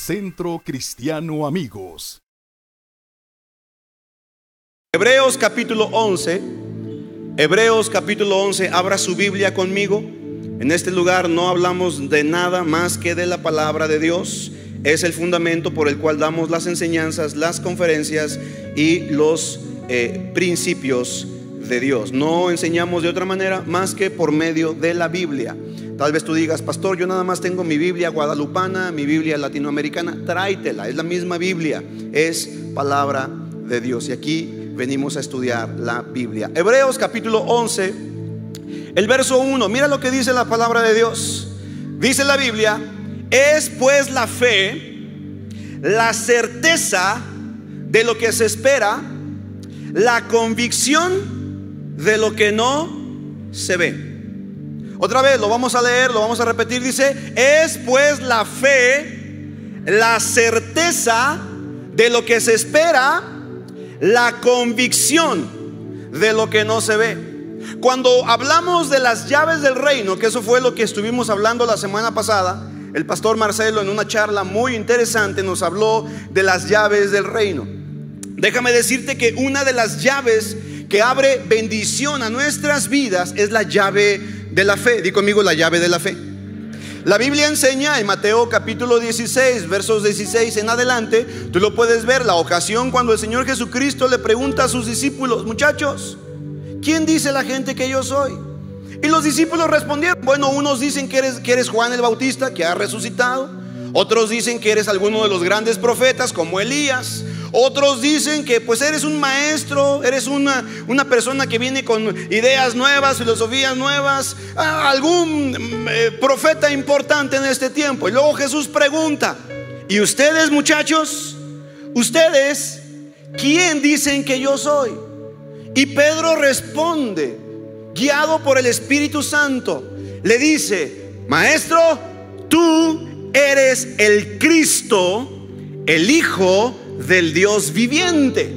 Centro Cristiano Amigos. Hebreos capítulo 11. Hebreos capítulo 11. Abra su Biblia conmigo. En este lugar no hablamos de nada más que de la palabra de Dios. Es el fundamento por el cual damos las enseñanzas, las conferencias y los eh, principios de Dios. No enseñamos de otra manera más que por medio de la Biblia. Tal vez tú digas, pastor, yo nada más tengo mi Biblia guadalupana, mi Biblia latinoamericana, tráetela, es la misma Biblia, es palabra de Dios. Y aquí venimos a estudiar la Biblia. Hebreos capítulo 11, el verso 1, mira lo que dice la palabra de Dios. Dice la Biblia, es pues la fe, la certeza de lo que se espera, la convicción de lo que no se ve. Otra vez, lo vamos a leer, lo vamos a repetir. Dice, es pues la fe, la certeza de lo que se espera, la convicción de lo que no se ve. Cuando hablamos de las llaves del reino, que eso fue lo que estuvimos hablando la semana pasada, el pastor Marcelo en una charla muy interesante nos habló de las llaves del reino. Déjame decirte que una de las llaves que abre bendición a nuestras vidas es la llave de la fe. Di conmigo la llave de la fe. La Biblia enseña en Mateo capítulo 16, versos 16 en adelante, tú lo puedes ver, la ocasión cuando el Señor Jesucristo le pregunta a sus discípulos, muchachos, ¿quién dice la gente que yo soy? Y los discípulos respondieron, bueno, unos dicen que eres, que eres Juan el Bautista, que ha resucitado, otros dicen que eres alguno de los grandes profetas como Elías, otros dicen que pues eres un maestro, eres una, una persona que viene con ideas nuevas, filosofías nuevas, algún mm, eh, profeta importante en este tiempo. Y luego Jesús pregunta, ¿y ustedes muchachos? ¿Ustedes quién dicen que yo soy? Y Pedro responde, guiado por el Espíritu Santo, le dice, maestro, tú eres el Cristo, el Hijo del Dios viviente.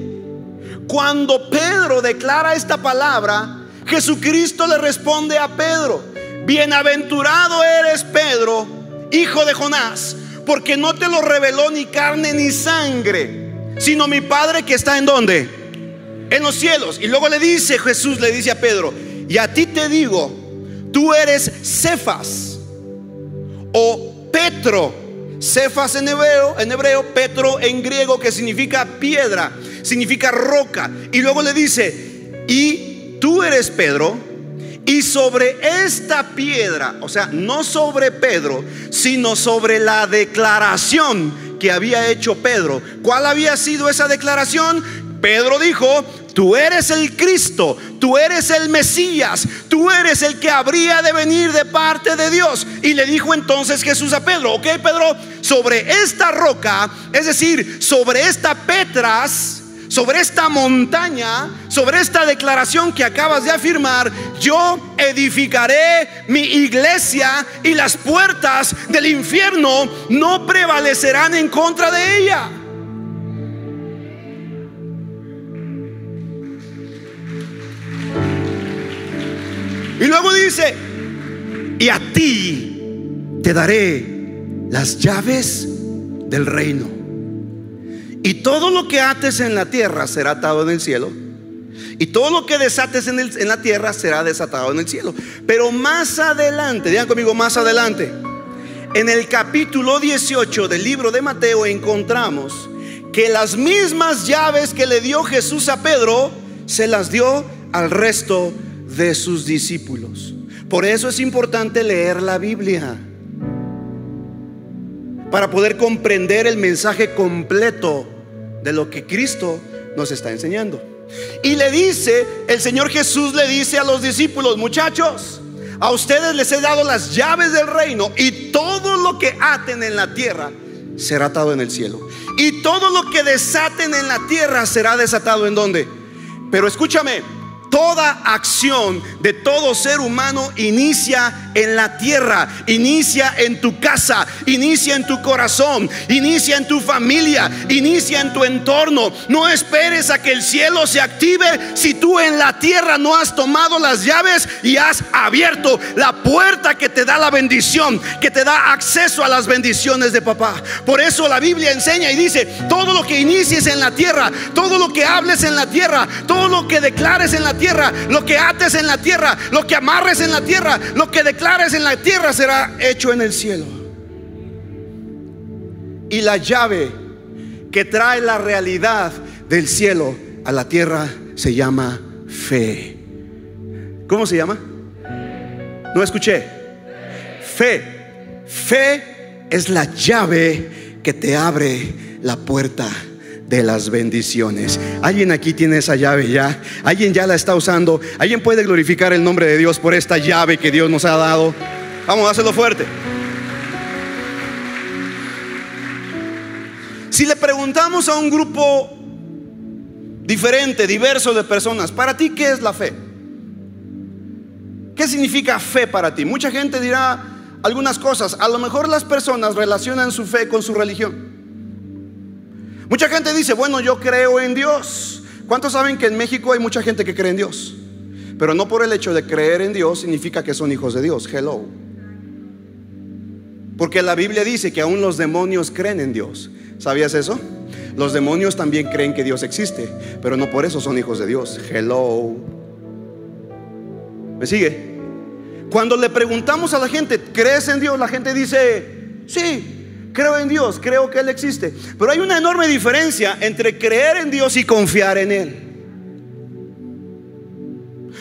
Cuando Pedro declara esta palabra, Jesucristo le responde a Pedro, bienaventurado eres Pedro, hijo de Jonás, porque no te lo reveló ni carne ni sangre, sino mi Padre que está en donde? En los cielos. Y luego le dice Jesús, le dice a Pedro, y a ti te digo, tú eres Cefas o Petro Cefas en hebreo, en hebreo, Petro en griego, que significa piedra, significa roca. Y luego le dice, y tú eres Pedro, y sobre esta piedra, o sea, no sobre Pedro, sino sobre la declaración que había hecho Pedro. ¿Cuál había sido esa declaración? Pedro dijo, Tú eres el Cristo, tú eres el Mesías, tú eres el que habría de venir de parte de Dios. Y le dijo entonces Jesús a Pedro, ok Pedro, sobre esta roca, es decir, sobre esta Petras, sobre esta montaña, sobre esta declaración que acabas de afirmar, yo edificaré mi iglesia y las puertas del infierno no prevalecerán en contra de ella. Luego dice, y a ti te daré las llaves del reino. Y todo lo que ates en la tierra será atado en el cielo. Y todo lo que desates en, la tierra será desatado en el cielo. Pero más adelante, digan conmigo, más adelante, en el capítulo 18 del libro de Mateo encontramos que las mismas llaves que le dio Jesús a Pedro, se las dio al resto de sus discípulos. Por eso es importante leer la Biblia. Para poder comprender el mensaje completo de lo que Cristo nos está enseñando. Y le dice, el Señor Jesús le dice a los discípulos, muchachos, a ustedes les he dado las llaves del reino y todo lo que aten en la tierra será atado en el cielo. Y todo lo que desaten en la tierra será desatado en donde. Pero escúchame, Toda acción de todo ser humano inicia en la tierra, inicia en tu casa, inicia en tu corazón, inicia en tu familia, inicia en tu entorno. No esperes a que el cielo se active si tú en la tierra no has tomado las llaves y has abierto la puerta que te da la bendición, que te da acceso a las bendiciones de papá. Por eso la Biblia enseña y dice, todo lo que inicies en la tierra, todo lo que hables en la tierra, todo lo que declares en la tierra, lo que ates en la tierra, lo que amarres en la tierra, lo que declares en la tierra será hecho en el cielo. Y la llave que trae la realidad del cielo a la tierra se llama fe. ¿Cómo se llama? No escuché. Fe. Fe es la llave que te abre la puerta de las bendiciones. Alguien aquí tiene esa llave ya. Alguien ya la está usando. Alguien puede glorificar el nombre de Dios por esta llave que Dios nos ha dado. Vamos a hacerlo fuerte. Si le preguntamos a un grupo diferente, diverso de personas, ¿para ti qué es la fe? ¿Qué significa fe para ti? Mucha gente dirá algunas cosas. A lo mejor las personas relacionan su fe con su religión. Mucha gente dice, bueno, yo creo en Dios. ¿Cuántos saben que en México hay mucha gente que cree en Dios? Pero no por el hecho de creer en Dios significa que son hijos de Dios. Hello. Porque la Biblia dice que aún los demonios creen en Dios. ¿Sabías eso? Los demonios también creen que Dios existe, pero no por eso son hijos de Dios. Hello. ¿Me sigue? Cuando le preguntamos a la gente, ¿crees en Dios? La gente dice, sí. Creo en Dios, creo que Él existe. Pero hay una enorme diferencia entre creer en Dios y confiar en Él.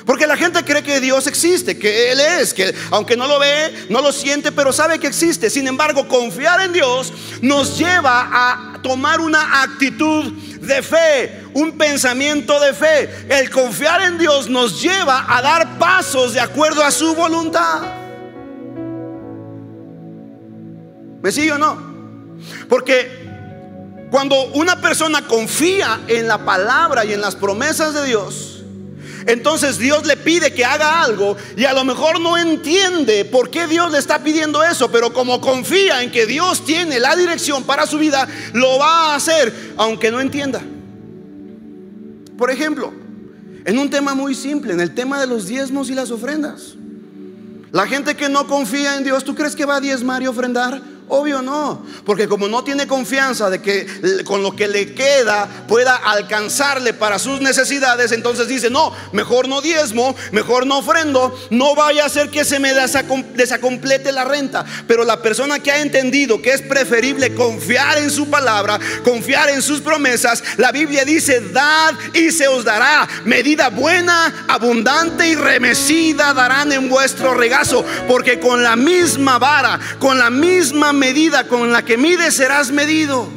Porque la gente cree que Dios existe, que Él es, que aunque no lo ve, no lo siente, pero sabe que existe. Sin embargo, confiar en Dios nos lleva a tomar una actitud de fe, un pensamiento de fe. El confiar en Dios nos lleva a dar pasos de acuerdo a su voluntad. ¿Me sigue o no? Porque cuando una persona confía en la palabra y en las promesas de Dios, entonces Dios le pide que haga algo y a lo mejor no entiende por qué Dios le está pidiendo eso, pero como confía en que Dios tiene la dirección para su vida, lo va a hacer aunque no entienda. Por ejemplo, en un tema muy simple, en el tema de los diezmos y las ofrendas. La gente que no confía en Dios, ¿tú crees que va a diezmar y ofrendar? Obvio no, porque como no tiene confianza de que con lo que le queda pueda alcanzarle para sus necesidades, entonces dice, no, mejor no diezmo, mejor no ofrendo, no vaya a ser que se me desacomplete la renta. Pero la persona que ha entendido que es preferible confiar en su palabra, confiar en sus promesas, la Biblia dice, dad y se os dará, medida buena, abundante y remecida darán en vuestro regazo, porque con la misma vara, con la misma medida con la que mides serás medido.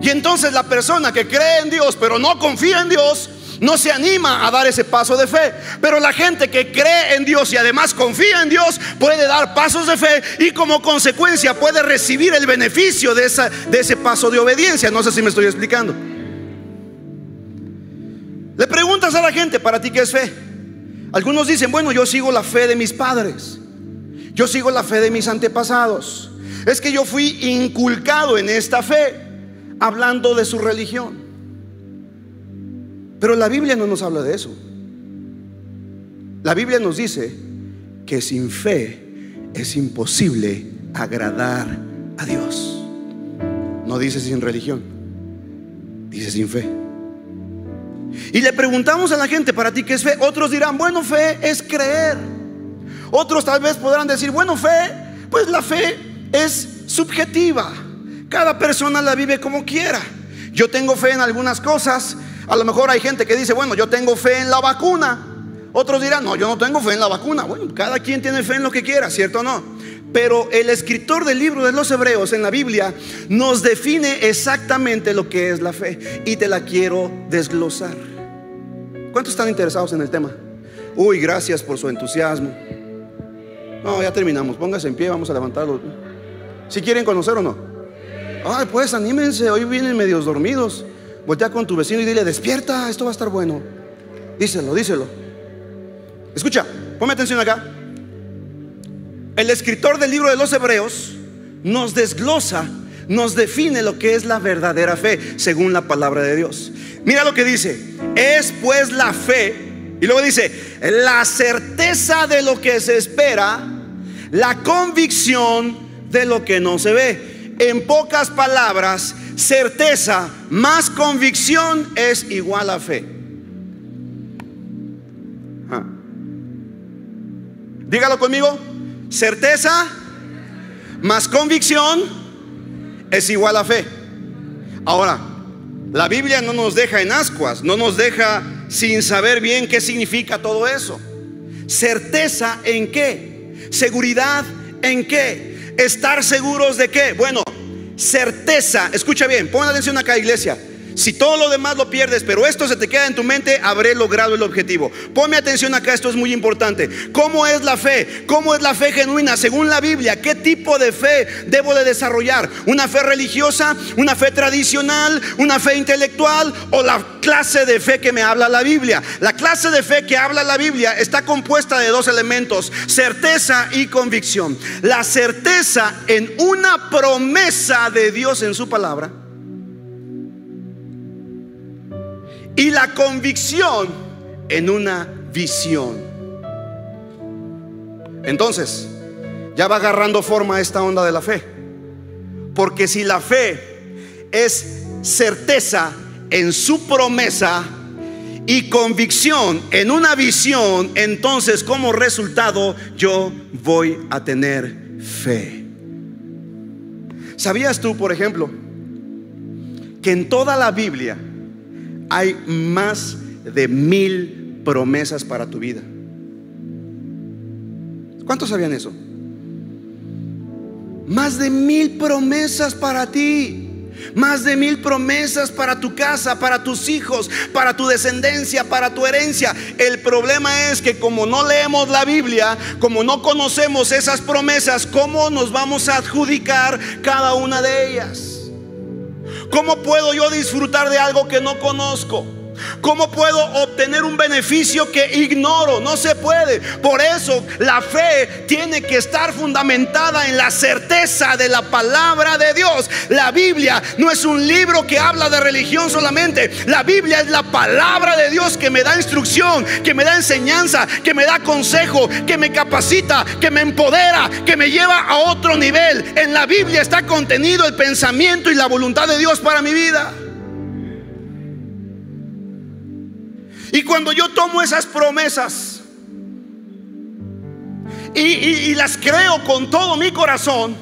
Y entonces la persona que cree en Dios pero no confía en Dios, no se anima a dar ese paso de fe. Pero la gente que cree en Dios y además confía en Dios puede dar pasos de fe y como consecuencia puede recibir el beneficio de, de ese paso de obediencia. No sé si me estoy explicando. Le preguntas a la gente, ¿para ti qué es fe? Algunos dicen, bueno, yo sigo la fe de mis padres. Yo sigo la fe de mis antepasados. Es que yo fui inculcado en esta fe, hablando de su religión. Pero la Biblia no nos habla de eso. La Biblia nos dice que sin fe es imposible agradar a Dios. No dice sin religión, dice sin fe. Y le preguntamos a la gente, ¿para ti qué es fe? Otros dirán, bueno, fe es creer. Otros tal vez podrán decir, bueno, fe, pues la fe es subjetiva. Cada persona la vive como quiera. Yo tengo fe en algunas cosas. A lo mejor hay gente que dice, bueno, yo tengo fe en la vacuna. Otros dirán, no, yo no tengo fe en la vacuna. Bueno, cada quien tiene fe en lo que quiera, ¿cierto o no? Pero el escritor del libro de los Hebreos en la Biblia nos define exactamente lo que es la fe y te la quiero desglosar. ¿Cuántos están interesados en el tema? Uy, gracias por su entusiasmo. No, ya terminamos. Póngase en pie, vamos a levantarlo. Si quieren conocer o no. Ay, pues anímense, hoy vienen medios dormidos. Voltea con tu vecino y dile, despierta, esto va a estar bueno. Díselo, díselo. Escucha, ponme atención acá. El escritor del libro de los Hebreos nos desglosa, nos define lo que es la verdadera fe según la palabra de Dios. Mira lo que dice. Es pues la fe. Y luego dice, la certeza de lo que se espera, la convicción de lo que no se ve. En pocas palabras, certeza más convicción es igual a fe. Ah. Dígalo conmigo. Certeza más convicción es igual a fe. Ahora, la Biblia no nos deja en ascuas, no nos deja sin saber bien qué significa todo eso. Certeza en qué? Seguridad en qué? Estar seguros de qué? Bueno, certeza, escucha bien, pon atención acá iglesia. Si todo lo demás lo pierdes, pero esto se te queda en tu mente, habré logrado el objetivo. Ponme atención acá, esto es muy importante. ¿Cómo es la fe? ¿Cómo es la fe genuina? Según la Biblia, ¿qué tipo de fe debo de desarrollar? ¿Una fe religiosa? ¿Una fe tradicional? ¿Una fe intelectual? ¿O la clase de fe que me habla la Biblia? La clase de fe que habla la Biblia está compuesta de dos elementos, certeza y convicción. La certeza en una promesa de Dios en su palabra y la convicción en una visión. Entonces, ya va agarrando forma esta onda de la fe. Porque si la fe es certeza en su promesa y convicción en una visión, entonces como resultado yo voy a tener fe. ¿Sabías tú, por ejemplo, que en toda la Biblia hay más de mil promesas para tu vida. ¿Cuántos sabían eso? Más de mil promesas para ti. Más de mil promesas para tu casa, para tus hijos, para tu descendencia, para tu herencia. El problema es que como no leemos la Biblia, como no conocemos esas promesas, ¿cómo nos vamos a adjudicar cada una de ellas? ¿Cómo puedo yo disfrutar de algo que no conozco? ¿Cómo puedo obtener un beneficio que ignoro? No se puede. Por eso la fe tiene que estar fundamentada en la certeza de la palabra de Dios. La Biblia no es un libro que habla de religión solamente. La Biblia es la palabra de Dios que me da instrucción, que me da enseñanza, que me da consejo, que me capacita, que me empodera, que me lleva a otro nivel. En la Biblia está contenido el pensamiento y la voluntad de Dios para mi vida. Y cuando yo tomo esas promesas y, las creo con todo mi corazón,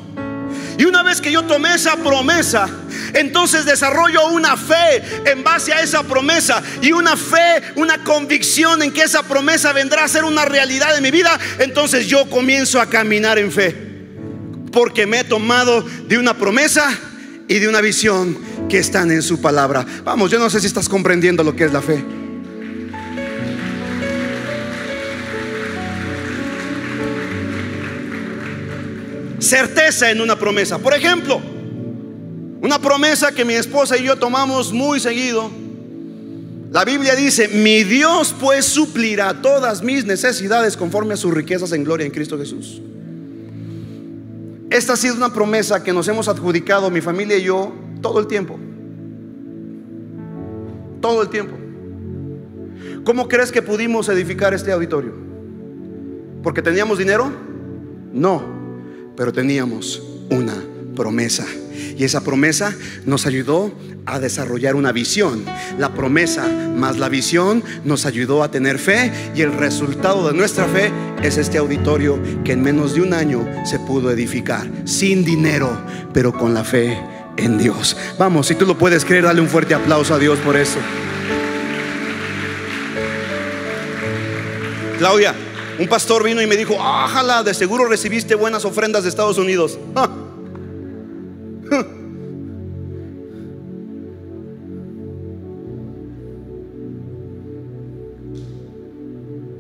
y una vez que yo tomé esa promesa, entonces desarrollo una fe en base a esa promesa y una fe, una convicción en que esa promesa vendrá a ser una realidad en mi vida. Entonces yo comienzo a caminar en fe. Porque me he tomado de una promesa y de una visión que están en su palabra. Vamos, yo no sé si estás comprendiendo lo que es la fe. Certeza en una promesa. Por ejemplo, una promesa que mi esposa y yo tomamos muy seguido. La Biblia dice, mi Dios pues suplirá todas mis necesidades conforme a sus riquezas en gloria en Cristo Jesús. Esta ha sido una promesa que nos hemos adjudicado mi familia y yo todo el tiempo. Todo el tiempo. ¿Cómo crees que pudimos edificar este auditorio? ¿Porque teníamos dinero? No pero teníamos una promesa. Y esa promesa nos ayudó a desarrollar una visión. La promesa más la visión nos ayudó a tener fe y el resultado de nuestra fe es este auditorio que en menos de un año se pudo edificar, sin dinero, pero con la fe en Dios. Vamos, si tú lo puedes creer, dale un fuerte aplauso a Dios por eso. Claudia, un pastor vino y me dijo, ájala, de seguro recibiste buenas ofrendas de Estados Unidos.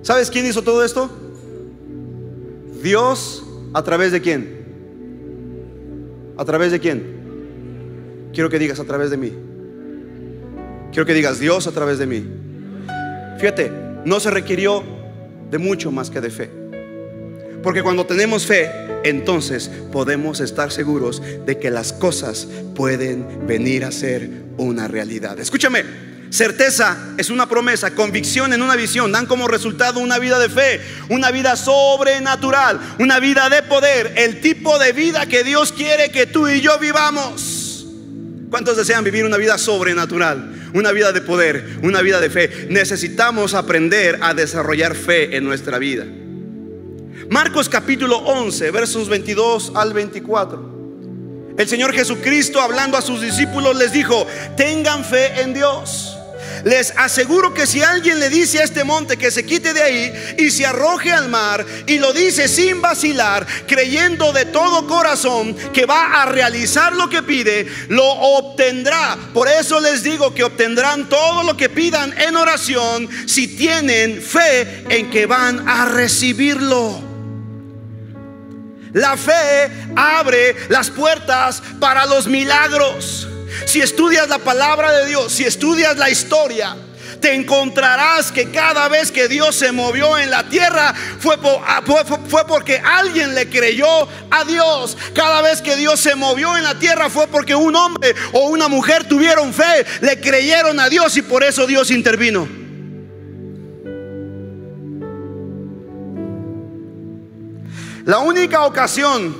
¿Sabes quién hizo todo esto? Dios a través de quién? ¿A través de quién? Quiero que digas a través de mí. Quiero que digas Dios a través de mí. Fíjate, no se requirió de mucho más que de fe. Porque cuando tenemos fe, entonces podemos estar seguros de que las cosas pueden venir a ser una realidad. Escúchame, certeza es una promesa, convicción en una visión, dan como resultado una vida de fe, una vida sobrenatural, una vida de poder, el tipo de vida que Dios quiere que tú y yo vivamos. ¿Cuántos desean vivir una vida sobrenatural? Una vida de poder, una vida de fe. Necesitamos aprender a desarrollar fe en nuestra vida. Marcos capítulo 11, versos 22 al 24. El Señor Jesucristo hablando a sus discípulos les dijo, tengan fe en Dios. Les aseguro que si alguien le dice a este monte que se quite de ahí y se arroje al mar y lo dice sin vacilar, creyendo de todo corazón que va a realizar lo que pide, lo obtendrá. Por eso les digo que obtendrán todo lo que pidan en oración si tienen fe en que van a recibirlo. La fe abre las puertas para los milagros. Si estudias la palabra de Dios, si estudias la historia, te encontrarás que cada vez que Dios se movió en la tierra ah, fue, fue, porque alguien le creyó a Dios. Cada vez que Dios se movió en la tierra fue porque un hombre o una mujer tuvieron fe, le creyeron a Dios y por eso Dios intervino. La única ocasión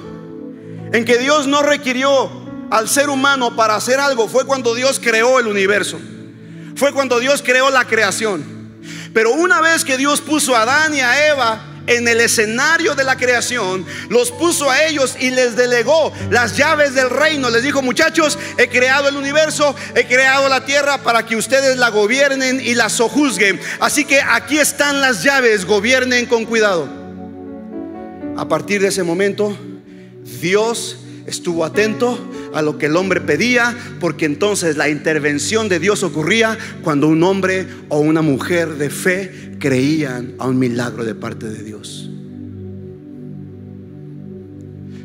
en que Dios no requirió al ser humano para hacer algo fue cuando Dios creó el universo. Fue cuando Dios creó la creación. Pero una vez que Dios puso a Adán y a Eva en el escenario de la creación, los puso a ellos y les delegó las llaves del reino. Les dijo, muchachos, he creado el universo, he creado la tierra para que ustedes la gobiernen y la sojuzguen. Así que aquí están las llaves, gobiernen con cuidado. A partir de ese momento, Dios estuvo atento a lo que el hombre pedía, porque entonces la intervención de Dios ocurría cuando un hombre o una mujer de fe creían a un milagro de parte de Dios.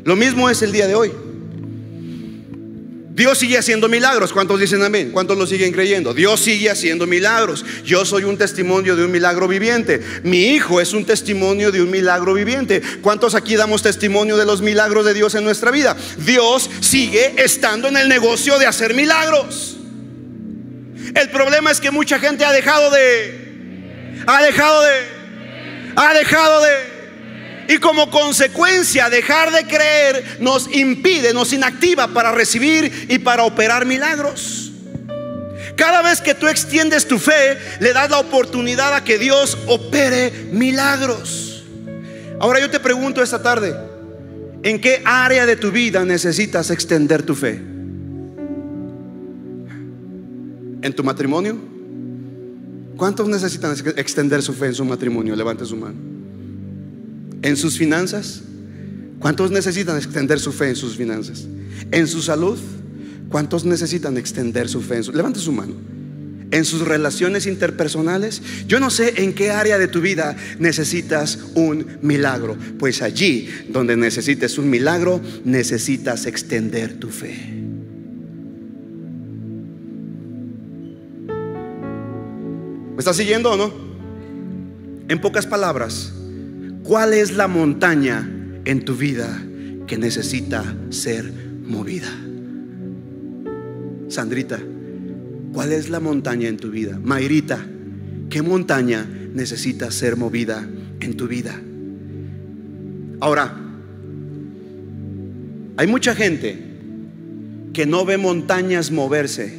Lo mismo es el día de hoy. Dios sigue haciendo milagros. ¿Cuántos dicen amén? ¿Cuántos lo siguen creyendo? Dios sigue haciendo milagros. Yo soy un testimonio de un milagro viviente. Mi hijo es un testimonio de un milagro viviente. ¿Cuántos aquí damos testimonio de los milagros de Dios en nuestra vida? Dios sigue estando en el negocio de hacer milagros. El problema es que mucha gente ha dejado de... Ha dejado de... Ha dejado de y como consecuencia, dejar de creer nos impide, nos inactiva para recibir y para operar milagros. Cada vez que tú extiendes tu fe, le das la oportunidad a que Dios opere milagros. Ahora yo te pregunto esta tarde, ¿en qué área de tu vida necesitas extender tu fe? ¿En tu matrimonio? ¿Cuántos necesitan extender su fe en su matrimonio? Levante su mano en sus finanzas. ¿Cuántos necesitan extender su fe en sus finanzas? En su salud. ¿Cuántos necesitan extender su fe en su... Levante su mano. En sus relaciones interpersonales. Yo no sé en qué área de tu vida necesitas un milagro. Pues allí donde necesites un milagro, necesitas extender tu fe. ¿Me estás siguiendo o no? En pocas palabras, ¿Cuál es la montaña en tu vida que necesita ser movida? Sandrita, ¿cuál es la montaña en tu vida? Mayrita, ¿qué montaña necesita ser movida en tu vida? Ahora, hay mucha gente que no ve montañas moverse,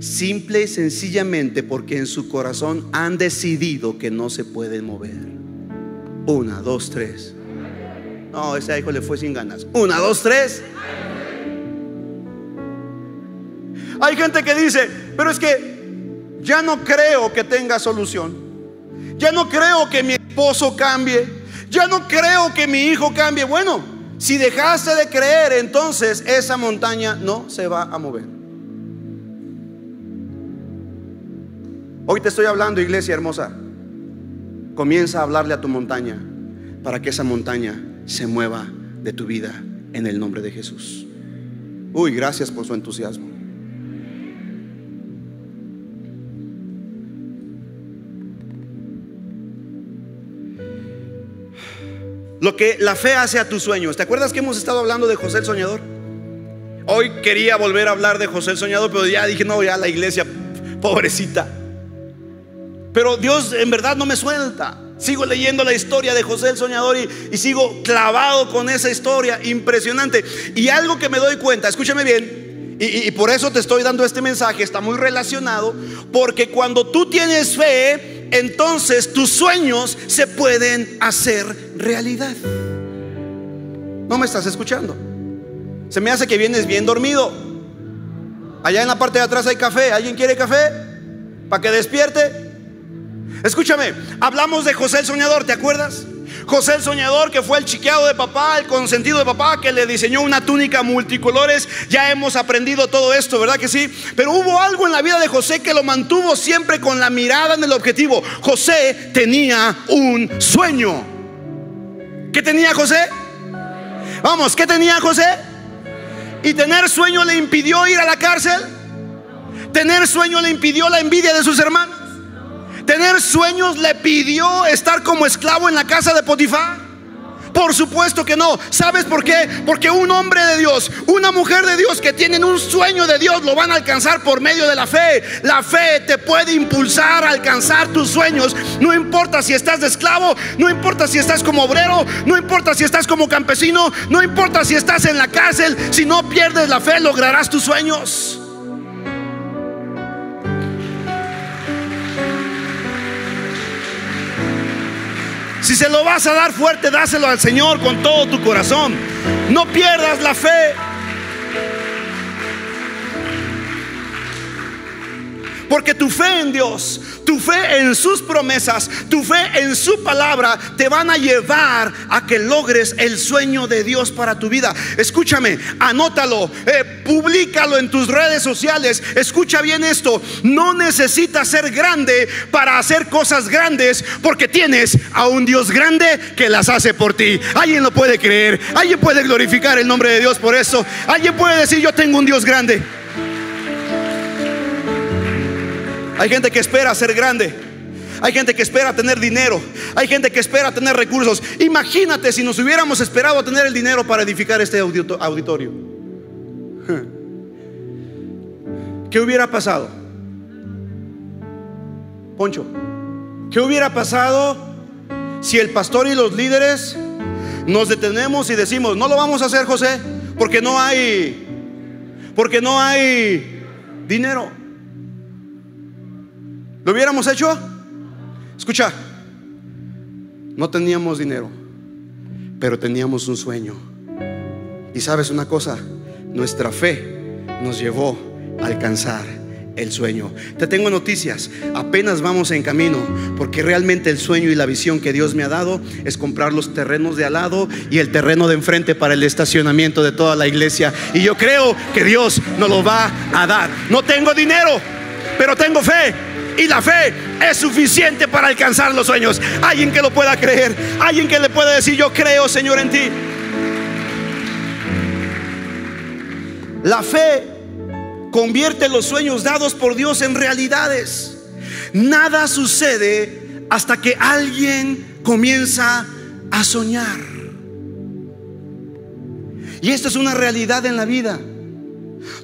simple y sencillamente porque en su corazón han decidido que no se pueden mover. Una, dos, tres. No, ese hijo le fue sin ganas. Una, dos, tres. Hay gente que dice, pero es que ya no creo que tenga solución. Ya no creo que mi esposo cambie. Ya no creo que mi hijo cambie. Bueno, si dejaste de creer, entonces esa montaña no se va a mover. Hoy te estoy hablando, iglesia hermosa. Comienza a hablarle a tu montaña para que esa montaña se mueva de tu vida en el nombre de Jesús. Uy, gracias por su entusiasmo. Lo que la fe hace a tus sueños. ¿Te acuerdas que hemos estado hablando de José el Soñador? Hoy quería volver a hablar de José el Soñador, pero ya dije, no, ya la iglesia, pobrecita. Pero Dios en verdad no me suelta. Sigo leyendo la historia de José el Soñador y, sigo clavado con esa historia impresionante. Y algo que me doy cuenta, escúchame bien, y, y, por eso te estoy dando este mensaje, está muy relacionado, porque cuando tú tienes fe, entonces tus sueños se pueden hacer realidad. ¿No me estás escuchando? Se me hace que vienes bien dormido. Allá en la parte de atrás hay café. ¿Alguien quiere café? Para que despierte. Escúchame, hablamos de José el soñador, ¿te acuerdas? José el soñador que fue el chiqueado de papá, el consentido de papá, que le diseñó una túnica multicolores. Ya hemos aprendido todo esto, ¿verdad que sí? Pero hubo algo en la vida de José que lo mantuvo siempre con la mirada en el objetivo. José tenía un sueño. ¿Qué tenía José? Vamos, ¿qué tenía José? ¿Y tener sueño le impidió ir a la cárcel? ¿Tener sueño le impidió la envidia de sus hermanos? Tener sueños le pidió estar como esclavo en la casa de Potifar? Por supuesto que no. ¿Sabes por qué? Porque un hombre de Dios, una mujer de Dios que tienen un sueño de Dios lo van a alcanzar por medio de la fe. La fe te puede impulsar a alcanzar tus sueños. No importa si estás de esclavo, no importa si estás como obrero, no importa si estás como campesino, no importa si estás en la cárcel. Si no pierdes la fe, lograrás tus sueños. Si se lo vas a dar fuerte, dáselo al Señor con todo tu corazón. No pierdas la fe. Porque tu fe en Dios, tu fe en sus promesas, tu fe en su palabra te van a llevar a que logres el sueño de Dios para tu vida. Escúchame, anótalo, eh, públicalo en tus redes sociales. Escucha bien esto, no necesitas ser grande para hacer cosas grandes porque tienes a un Dios grande que las hace por ti. Alguien lo puede creer, alguien puede glorificar el nombre de Dios por eso. Alguien puede decir, yo tengo un Dios grande. Hay gente que espera ser grande. Hay gente que espera tener dinero. Hay gente que espera tener recursos. Imagínate si nos hubiéramos esperado tener el dinero para edificar este auditorio. ¿Qué hubiera pasado? Poncho, ¿qué hubiera pasado si el pastor y los líderes nos detenemos y decimos, no lo vamos a hacer, José, porque no hay, porque no hay dinero? ¿Lo hubiéramos hecho? Escucha, no teníamos dinero, pero teníamos un sueño. Y sabes una cosa, nuestra fe nos llevó a alcanzar el sueño. Te tengo noticias, apenas vamos en camino, porque realmente el sueño y la visión que Dios me ha dado es comprar los terrenos de al lado y el terreno de enfrente para el estacionamiento de toda la iglesia. Y yo creo que Dios nos lo va a dar. No tengo dinero, pero tengo fe y la fe es suficiente para alcanzar los sueños. Alguien que lo pueda creer, alguien que le pueda decir, yo creo, Señor, en ti. La fe convierte los sueños dados por Dios en realidades. Nada sucede hasta que alguien comienza a soñar. Y esto es una realidad en la vida.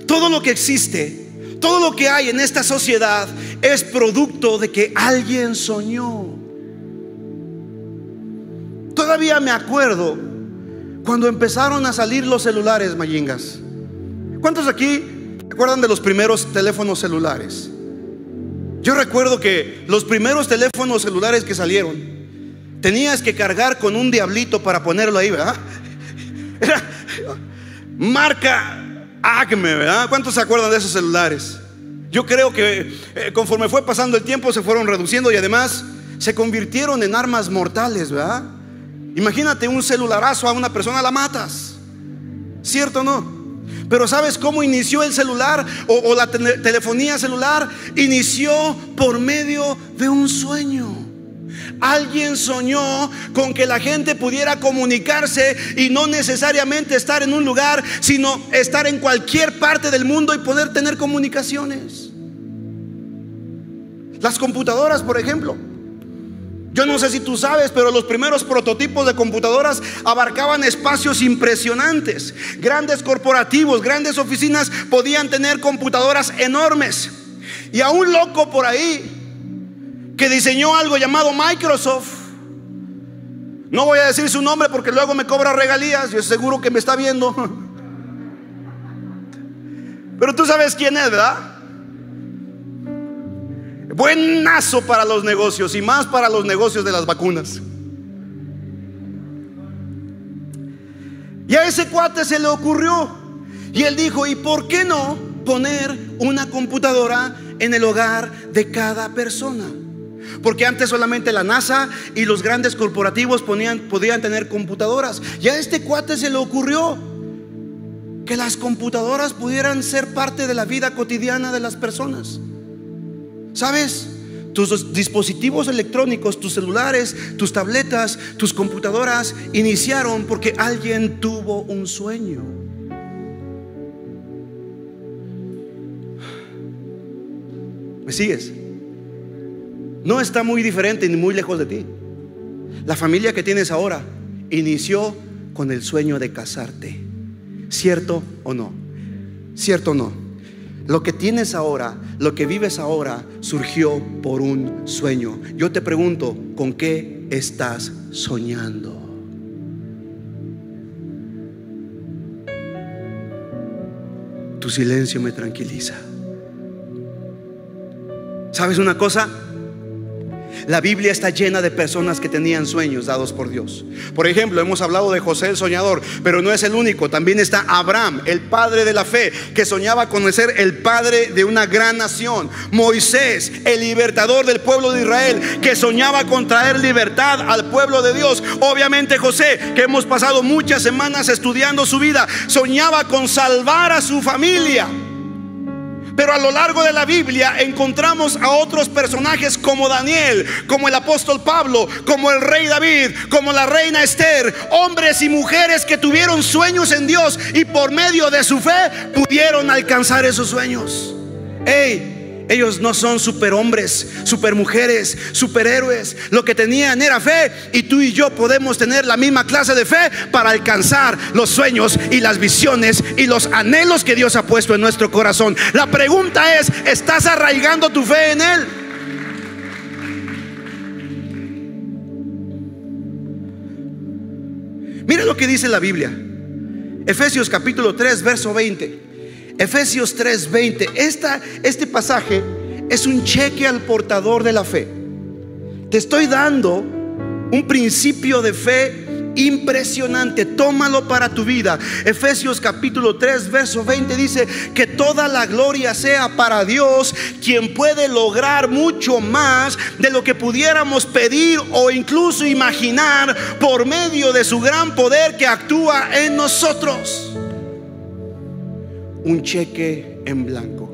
Todo lo que existe todo lo que hay en esta sociedad es producto de que alguien soñó. Todavía me acuerdo cuando empezaron a salir los celulares, mayingas. ¿Cuántos aquí recuerdan de los primeros teléfonos celulares? Yo recuerdo que los primeros teléfonos celulares que salieron, tenías que cargar con un diablito para ponerlo ahí, ¿verdad? Era marca Acme, ¿verdad? ¿Cuántos se acuerdan de esos celulares? Yo creo que eh, conforme fue pasando el tiempo se fueron reduciendo y además se convirtieron en armas mortales, ¿verdad? Imagínate un celularazo a una persona, la matas. ¿Cierto o no? Pero ¿sabes cómo inició el celular o, o la telefonía celular? Inició por medio de un sueño. Alguien soñó con que la gente pudiera comunicarse y no necesariamente estar en un lugar, sino estar en cualquier parte del mundo y poder tener comunicaciones. Las computadoras, por ejemplo. Yo no sé si tú sabes, pero los primeros prototipos de computadoras abarcaban espacios impresionantes. Grandes corporativos, grandes oficinas podían tener computadoras enormes. Y a un loco por ahí que diseñó algo llamado Microsoft, no voy a decir su nombre porque luego me cobra regalías, yo seguro que me está viendo. Pero tú sabes quién es, ¿verdad? Buenazo para los negocios y más para los negocios de las vacunas. Y a ese cuate se le ocurrió. Y él dijo, ¿y por qué no poner una computadora en el hogar de cada persona? Porque antes solamente la NASA y los grandes corporativos podían tener computadoras. Y a este cuate se le ocurrió que las computadoras pudieran ser parte de la vida cotidiana de las personas. ¿Sabes? Tus dispositivos electrónicos, tus celulares, tus tabletas, tus computadoras iniciaron porque alguien tuvo un sueño. ¿Me sigues? No está muy diferente ni muy lejos de ti. La familia que tienes ahora inició con el sueño de casarte. ¿Cierto o no? ¿Cierto o no? Lo que tienes ahora, lo que vives ahora, surgió por un sueño. Yo te pregunto, ¿con qué estás soñando? Tu silencio me tranquiliza. ¿Sabes una cosa? La Biblia está llena de personas que tenían sueños dados por Dios. Por ejemplo, hemos hablado de José el soñador, pero no es el único. También está Abraham, el padre de la fe, que soñaba con ser el padre de una gran nación. Moisés, el libertador del pueblo de Israel, que soñaba con traer libertad al pueblo de Dios. Obviamente José, que hemos pasado muchas semanas estudiando su vida, soñaba con salvar a su familia. Pero a lo largo de la Biblia encontramos a otros personajes como Daniel, como el apóstol Pablo, como el rey David, como la reina Esther, hombres y mujeres que tuvieron sueños en Dios y por medio de su fe pudieron alcanzar esos sueños. Hey, ellos no son superhombres, supermujeres, superhéroes. Lo que tenían era fe y tú y yo podemos tener la misma clase de fe para alcanzar los sueños y las visiones y los anhelos que Dios ha puesto en nuestro corazón. La pregunta es, ¿estás arraigando tu fe en Él? Mira lo que dice la Biblia. Efesios capítulo 3, verso 20. Efesios 3:20. Este pasaje es un cheque al portador de la fe. Te estoy dando un principio de fe impresionante. Tómalo para tu vida. Efesios capítulo 3, verso 20 dice que toda la gloria sea para Dios, quien puede lograr mucho más de lo que pudiéramos pedir o incluso imaginar por medio de su gran poder que actúa en nosotros un cheque en blanco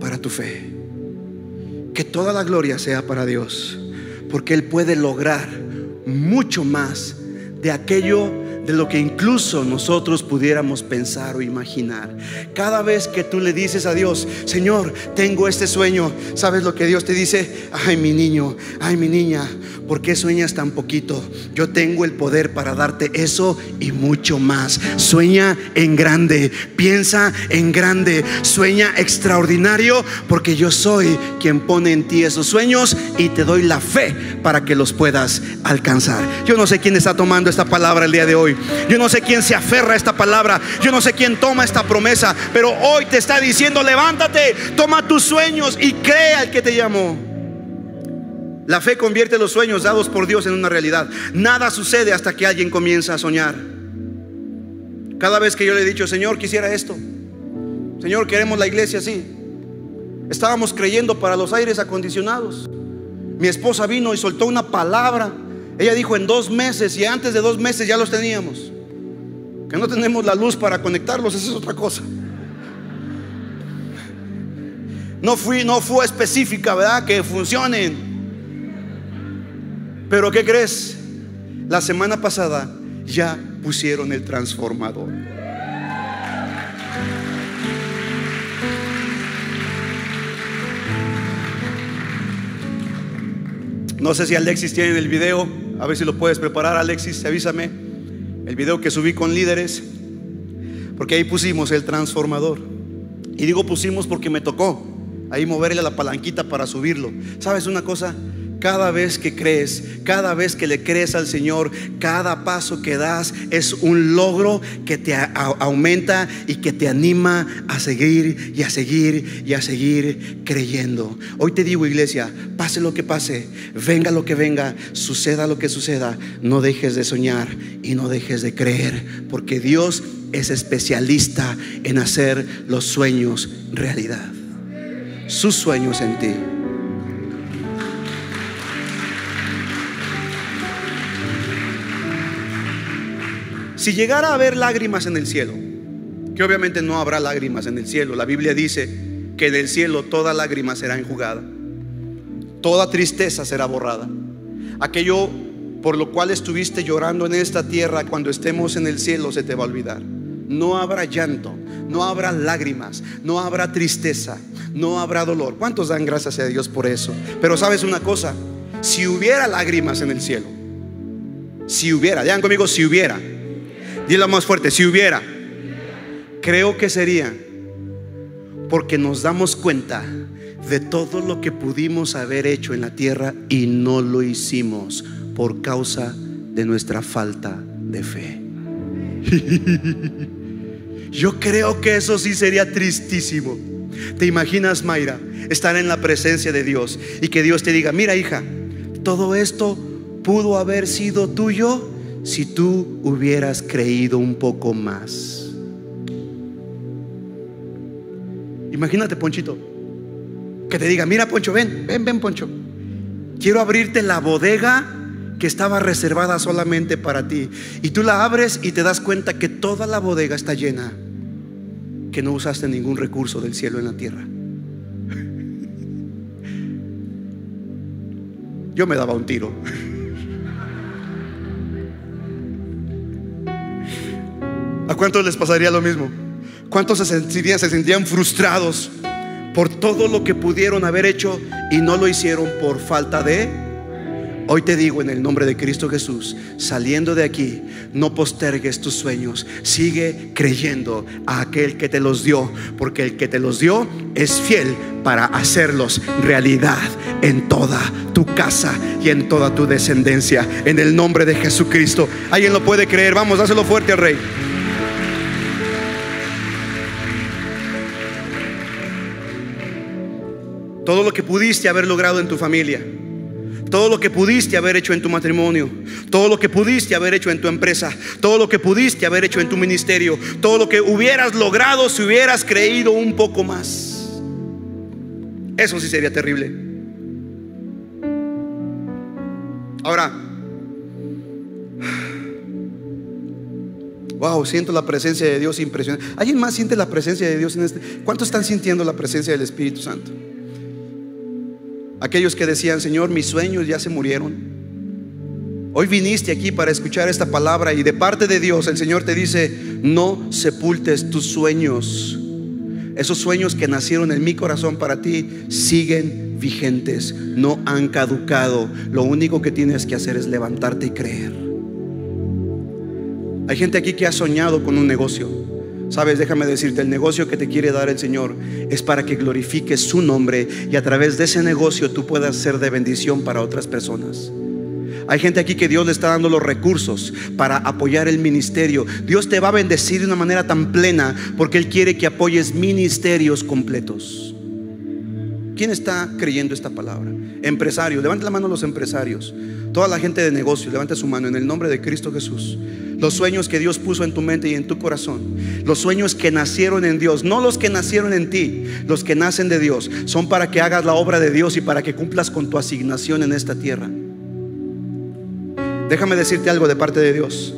para tu fe. Que toda la gloria sea para Dios, porque Él puede lograr mucho más de aquello de lo que incluso nosotros pudiéramos pensar o imaginar. Cada vez que tú le dices a Dios, Señor, tengo este sueño, ¿sabes lo que Dios te dice? Ay, mi niño, ay, mi niña, ¿por qué sueñas tan poquito? Yo tengo el poder para darte eso y mucho más. Sueña en grande, piensa en grande, sueña extraordinario, porque yo soy quien pone en ti esos sueños y te doy la fe para que los puedas alcanzar. Yo no sé quién está tomando esta palabra el día de hoy. Yo no sé quién se aferra a esta palabra. Yo no sé quién toma esta promesa. Pero hoy te está diciendo, levántate, toma tus sueños y crea al que te llamó. La fe convierte los sueños dados por Dios en una realidad. Nada sucede hasta que alguien comienza a soñar. Cada vez que yo le he dicho, Señor, quisiera esto. Señor, queremos la iglesia así. Estábamos creyendo para los aires acondicionados. Mi esposa vino y soltó una palabra ella dijo en dos meses y antes de dos meses ya los teníamos. Que no tenemos la luz para conectarlos, esa es otra cosa. No, fui, no fue específica, ¿verdad? Que funcionen. Pero ¿qué crees? La semana pasada ya pusieron el transformador. No sé si Alexis tiene el video, a ver si lo puedes preparar, Alexis, avísame. El video que subí con líderes, porque ahí pusimos el transformador. Y digo pusimos porque me tocó ahí moverle la palanquita para subirlo. ¿Sabes una cosa? Cada vez que crees, cada vez que le crees al Señor, cada paso que das es un logro que te aumenta y que te anima a seguir y a seguir y a seguir creyendo. Hoy te digo, iglesia, pase lo que pase, venga lo que venga, suceda lo que suceda, no dejes de soñar y no dejes de creer, porque Dios es especialista en hacer los sueños realidad. Sus sueños en ti. Si llegara a haber lágrimas en el cielo, que obviamente no habrá lágrimas en el cielo, la Biblia dice que en el cielo toda lágrima será enjugada, toda tristeza será borrada. Aquello por lo cual estuviste llorando en esta tierra, cuando estemos en el cielo se te va a olvidar. No habrá llanto, no habrá lágrimas, no habrá tristeza, no habrá dolor. ¿Cuántos dan gracias a Dios por eso? Pero sabes una cosa, si hubiera lágrimas en el cielo, si hubiera, digan conmigo, si hubiera, Dilo más fuerte, si hubiera, creo que sería porque nos damos cuenta de todo lo que pudimos haber hecho en la tierra y no lo hicimos por causa de nuestra falta de fe. Yo creo que eso sí sería tristísimo. ¿Te imaginas, Mayra, estar en la presencia de Dios y que Dios te diga, mira hija, todo esto pudo haber sido tuyo si tú hubieras creído un poco más. Imagínate, Ponchito, que te diga, mira, Poncho, ven, ven, ven, Poncho. Quiero abrirte la bodega que estaba reservada solamente para ti. Y tú la abres y te das cuenta que toda la bodega está llena, que no usaste ningún recurso del cielo en la tierra. Yo me daba un tiro. ¿A cuántos les pasaría lo mismo? ¿Cuántos se sentirían, se sentían frustrados por todo lo que pudieron haber hecho y no lo hicieron por falta de... Hoy te digo en el nombre de Cristo Jesús, saliendo de aquí, no postergues tus sueños, sigue creyendo a aquel que te los dio, porque el que te los dio es fiel para hacerlos realidad en toda tu casa y en toda tu descendencia. En el nombre de Jesucristo, alguien lo puede creer, vamos, dáselo fuerte al Rey. Todo lo que pudiste haber logrado en tu familia, todo lo que pudiste haber hecho en tu matrimonio, todo lo que pudiste haber hecho en tu empresa, todo lo que pudiste haber hecho en tu ministerio, todo lo que hubieras logrado si hubieras creído un poco más. Eso sí sería terrible. Ahora, wow, siento la presencia de Dios impresionante. ¿Alguien más siente la presencia de Dios en este? ¿Cuántos están sintiendo la presencia del Espíritu Santo? Aquellos que decían, Señor, mis sueños ya se murieron. Hoy viniste aquí para escuchar esta palabra y de parte de Dios el Señor te dice, no sepultes tus sueños. Esos sueños que nacieron en mi corazón para ti siguen vigentes, no han caducado. Lo único que tienes que hacer es levantarte y creer. Hay gente aquí que ha soñado con un negocio. Sabes, déjame decirte, el negocio que te quiere dar el Señor es para que glorifiques su nombre y a través de ese negocio tú puedas ser de bendición para otras personas. Hay gente aquí que Dios le está dando los recursos para apoyar el ministerio. Dios te va a bendecir de una manera tan plena porque Él quiere que apoyes ministerios completos. ¿Quién está creyendo esta palabra? Empresarios, levante la mano los empresarios. Toda la gente de negocio, levante su mano en el nombre de Cristo Jesús. Los sueños que Dios puso en tu mente y en tu corazón. Los sueños que nacieron en Dios. No los que nacieron en ti. Los que nacen de Dios. Son para que hagas la obra de Dios y para que cumplas con tu asignación en esta tierra. Déjame decirte algo de parte de Dios.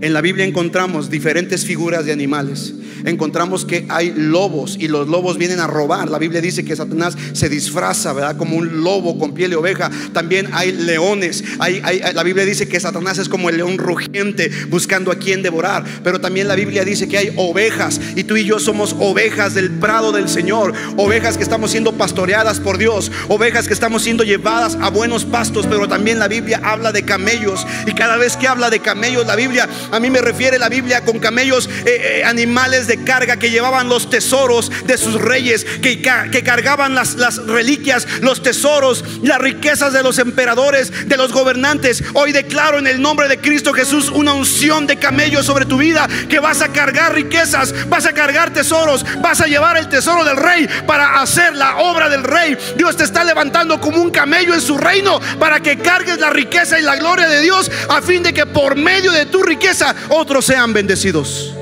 En la Biblia encontramos diferentes figuras de animales. Encontramos que hay lobos y los lobos vienen a robar. La Biblia dice que Satanás se disfraza, ¿verdad? Como un lobo con piel de oveja. También hay leones. Hay, la Biblia dice que Satanás es como el león rugiente buscando a quien devorar. Pero también la Biblia dice que hay ovejas y tú y yo somos ovejas del prado del Señor. Ovejas que estamos siendo pastoreadas por Dios. Ovejas que estamos siendo llevadas a buenos pastos. Pero también la Biblia habla de camellos. Y cada vez que habla de camellos, la Biblia, a mí me refiere la Biblia con camellos, eh, eh, animales de carga que llevaban los tesoros de sus reyes, que, que cargaban las, las reliquias, los tesoros, las riquezas de los emperadores, de los gobernantes. Hoy declaro en el nombre de Cristo Jesús una unción de camellos sobre tu vida, que vas a cargar riquezas, vas a cargar tesoros, vas a llevar el tesoro del rey para hacer la obra del rey. Dios te está levantando como un camello en su reino para que cargues la riqueza y la gloria de Dios a fin de que por medio de tu riqueza otros sean bendecidos.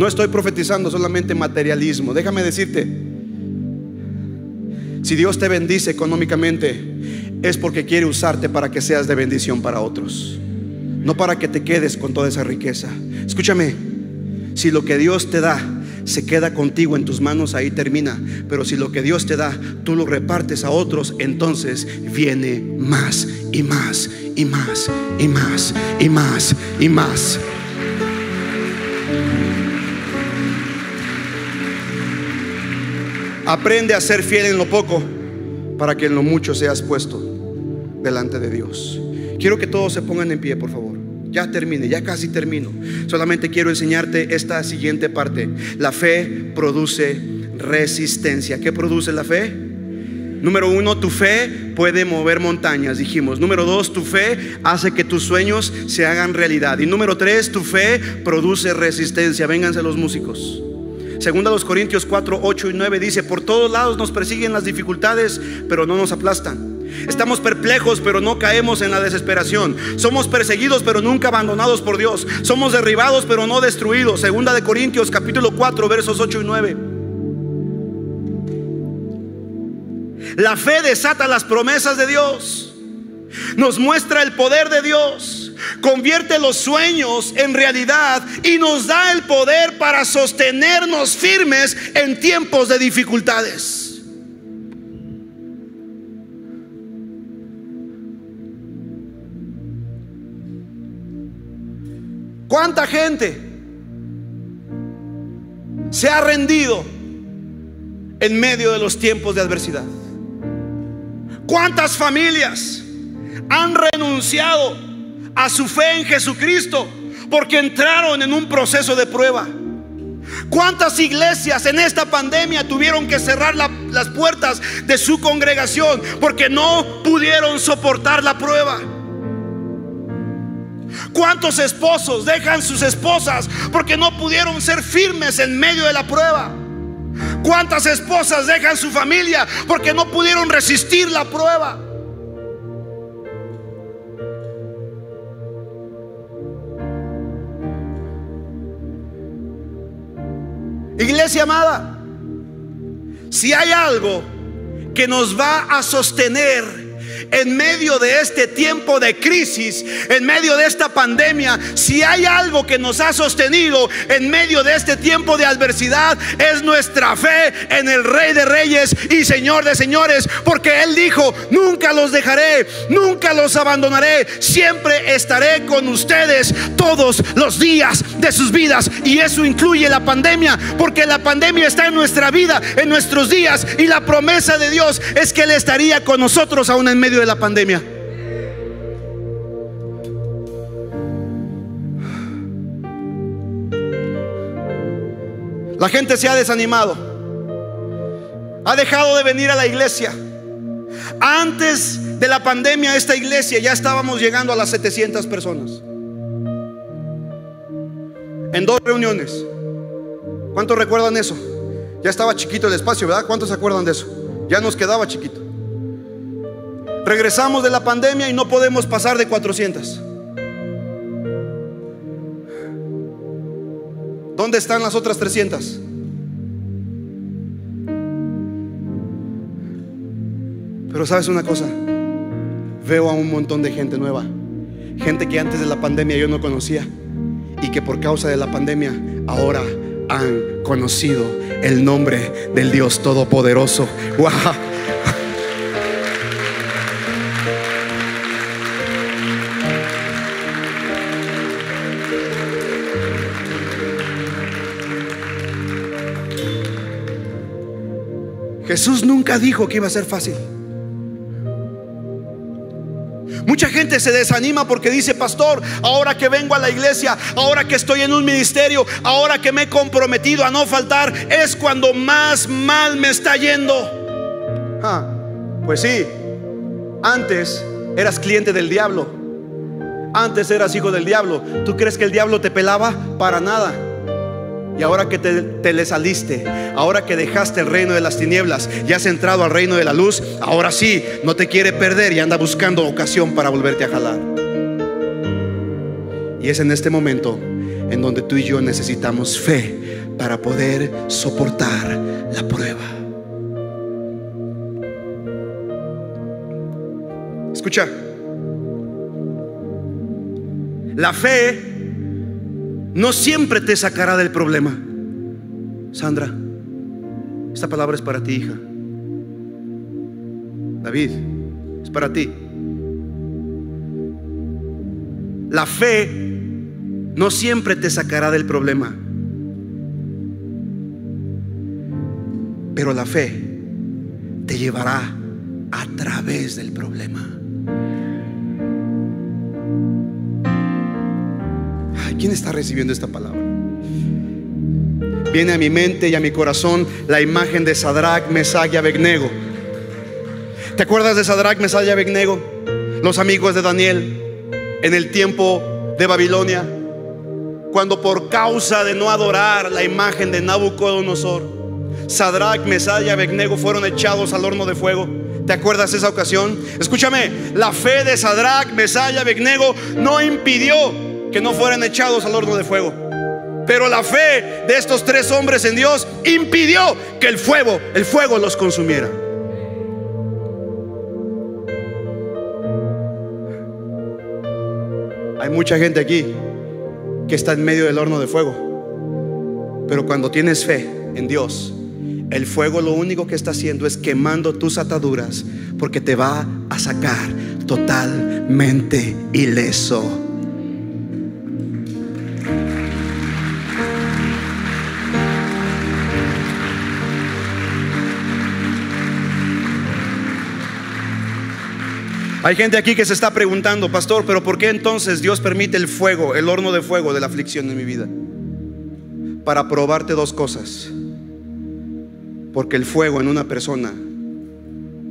No estoy profetizando solamente materialismo. Déjame decirte, si Dios te bendice económicamente, es porque quiere usarte para que seas de bendición para otros. No para que te quedes con toda esa riqueza. Escúchame, si lo que Dios te da se queda contigo en tus manos, ahí termina. Pero si lo que Dios te da, tú lo repartes a otros, entonces viene más y más y más y más y más y más. Aprende a ser fiel en lo poco para que en lo mucho seas puesto delante de Dios. Quiero que todos se pongan en pie, por favor. Ya termine, ya casi termino. Solamente quiero enseñarte esta siguiente parte. La fe produce resistencia. ¿Qué produce la fe? Número uno, tu fe puede mover montañas, dijimos. Número dos, tu fe hace que tus sueños se hagan realidad. Y número tres, tu fe produce resistencia. Vénganse los músicos. Segunda los Corintios 4, 8 y 9 dice, por todos lados nos persiguen las dificultades, pero no nos aplastan. Estamos perplejos, pero no caemos en la desesperación. Somos perseguidos, pero nunca abandonados por Dios. Somos derribados, pero no destruidos. Segunda de Corintios capítulo 4, versos 8 y 9. La fe desata las promesas de Dios. Nos muestra el poder de Dios convierte los sueños en realidad y nos da el poder para sostenernos firmes en tiempos de dificultades. ¿Cuánta gente se ha rendido en medio de los tiempos de adversidad? ¿Cuántas familias han renunciado a su fe en Jesucristo porque entraron en un proceso de prueba. ¿Cuántas iglesias en esta pandemia tuvieron que cerrar las puertas de su congregación porque no pudieron soportar la prueba? ¿Cuántos esposos dejan sus esposas porque no pudieron ser firmes en medio de la prueba? ¿Cuántas esposas dejan su familia porque no pudieron resistir la prueba? Iglesia amada, si hay algo que nos va a sostener en medio de este tiempo de crisis, en medio de esta pandemia, si hay algo que nos ha sostenido en medio de este tiempo de adversidad, es nuestra fe en el Rey de Reyes y Señor de Señores, porque Él dijo, nunca los dejaré, nunca los abandonaré, siempre estaré con ustedes todos los días de sus vidas. Y eso incluye la pandemia, porque la pandemia está en nuestra vida, en nuestros días, y la promesa de Dios es que Él estaría con nosotros aún en medio de la pandemia. La gente se ha desanimado. Ha dejado de venir a la iglesia. Antes de la pandemia, esta iglesia ya estábamos llegando a las 700 personas. En dos reuniones. ¿Cuántos recuerdan eso? Ya estaba chiquito el espacio, ¿verdad? ¿Cuántos se acuerdan de eso? Ya nos quedaba chiquito. Regresamos de la pandemia y no podemos pasar de 400. ¿Dónde están las otras 300? Pero sabes una cosa, veo a un montón de gente nueva gente que antes de la pandemia yo no conocía y que por causa de la pandemia ahora han conocido el nombre del Dios Todopoderoso. ¡Wow! Jesús nunca dijo que iba a ser fácil. Mucha gente se desanima porque dice, pastor, ahora que vengo a la iglesia, ahora que estoy en un ministerio, ahora que me he comprometido a no faltar, es cuando más mal me está yendo. Ah, pues sí, antes eras cliente del diablo. Antes eras hijo del diablo. ¿Tú crees que el diablo te pelaba? Para nada. Y ahora que te, le saliste, ahora que dejaste el reino de las tinieblas y has entrado al reino de la luz, ahora sí, no te quiere perder y anda buscando ocasión para volverte a jalar. Y es en este momento en donde tú y yo necesitamos fe para poder soportar la prueba. Escucha, la fe no siempre te sacará del problema. Sandra, esta palabra es para ti, hija. David, es para ti. La fe no siempre te sacará del problema. Pero la fe te llevará a través del problema. ¿Quién está recibiendo esta palabra? Viene a mi mente y a mi corazón la imagen de Sadrach, Mesach y Abednego. ¿Te acuerdas de Sadrach, Mesach y Abednego? Los amigos de Daniel en el tiempo de Babilonia, cuando por causa de no adorar la imagen de Nabucodonosor, Sadrach, Mesach y Abednego fueron echados al horno de fuego. ¿Te acuerdas esa ocasión? Escúchame, la fe de Sadrach, Mesach y Abednego no impidió que no fueran echados al horno de fuego. Pero la fe de estos tres hombres en Dios impidió que el fuego, el fuego los consumiera. Hay mucha gente aquí que está en medio del horno de fuego. Pero cuando tienes fe en Dios, el fuego lo único que está haciendo es quemando tus ataduras porque te va a sacar totalmente ileso. Hay gente aquí que se está preguntando, pastor, pero ¿por qué entonces Dios permite el fuego, el horno de fuego de la aflicción en mi vida? Para probarte dos cosas. Porque el fuego en una persona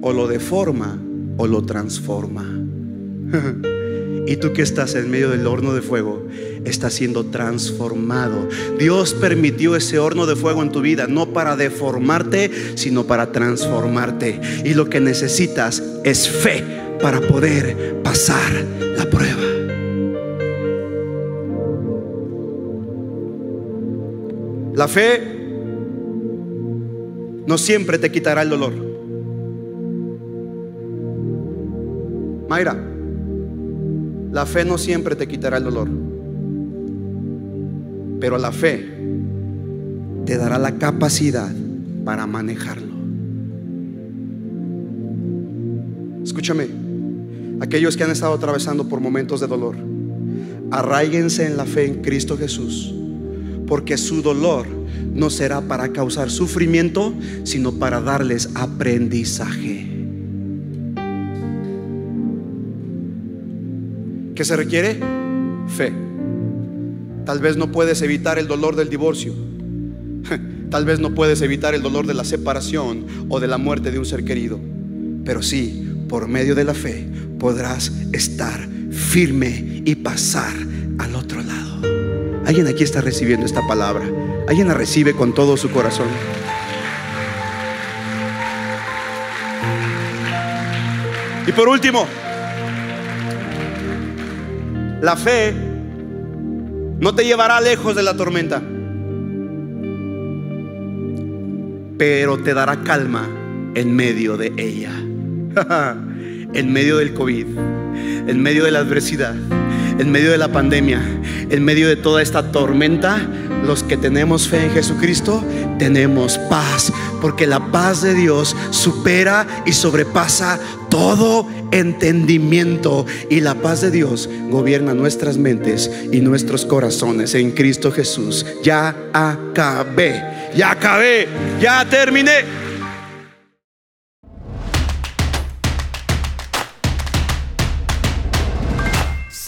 o lo deforma o lo transforma. y tú que estás en medio del horno de fuego, estás siendo transformado. Dios permitió ese horno de fuego en tu vida, no para deformarte, sino para transformarte. Y lo que necesitas es fe para poder pasar la prueba. La fe no siempre te quitará el dolor. Mayra, la fe no siempre te quitará el dolor. Pero la fe te dará la capacidad para manejarlo. Escúchame. Aquellos que han estado atravesando por momentos de dolor, arraíguense en la fe en Cristo Jesús, porque su dolor no será para causar sufrimiento, sino para darles aprendizaje. ¿Qué se requiere? Fe. Tal vez no puedes evitar el dolor del divorcio. Tal vez no puedes evitar el dolor de la separación o de la muerte de un ser querido. Pero sí, por medio de la fe, podrás estar firme y pasar al otro lado. Alguien aquí está recibiendo esta palabra. Alguien la recibe con todo su corazón. Y por último, la fe no te llevará lejos de la tormenta, pero te dará calma en medio de ella. en medio del COVID, en medio de la adversidad, en medio de la pandemia, en medio de toda esta tormenta, los que tenemos fe en Jesucristo, tenemos paz, porque la paz de Dios supera y sobrepasa todo entendimiento. Y la paz de Dios gobierna nuestras mentes y nuestros corazones en Cristo Jesús. Ya acabé, ya acabé, ya terminé.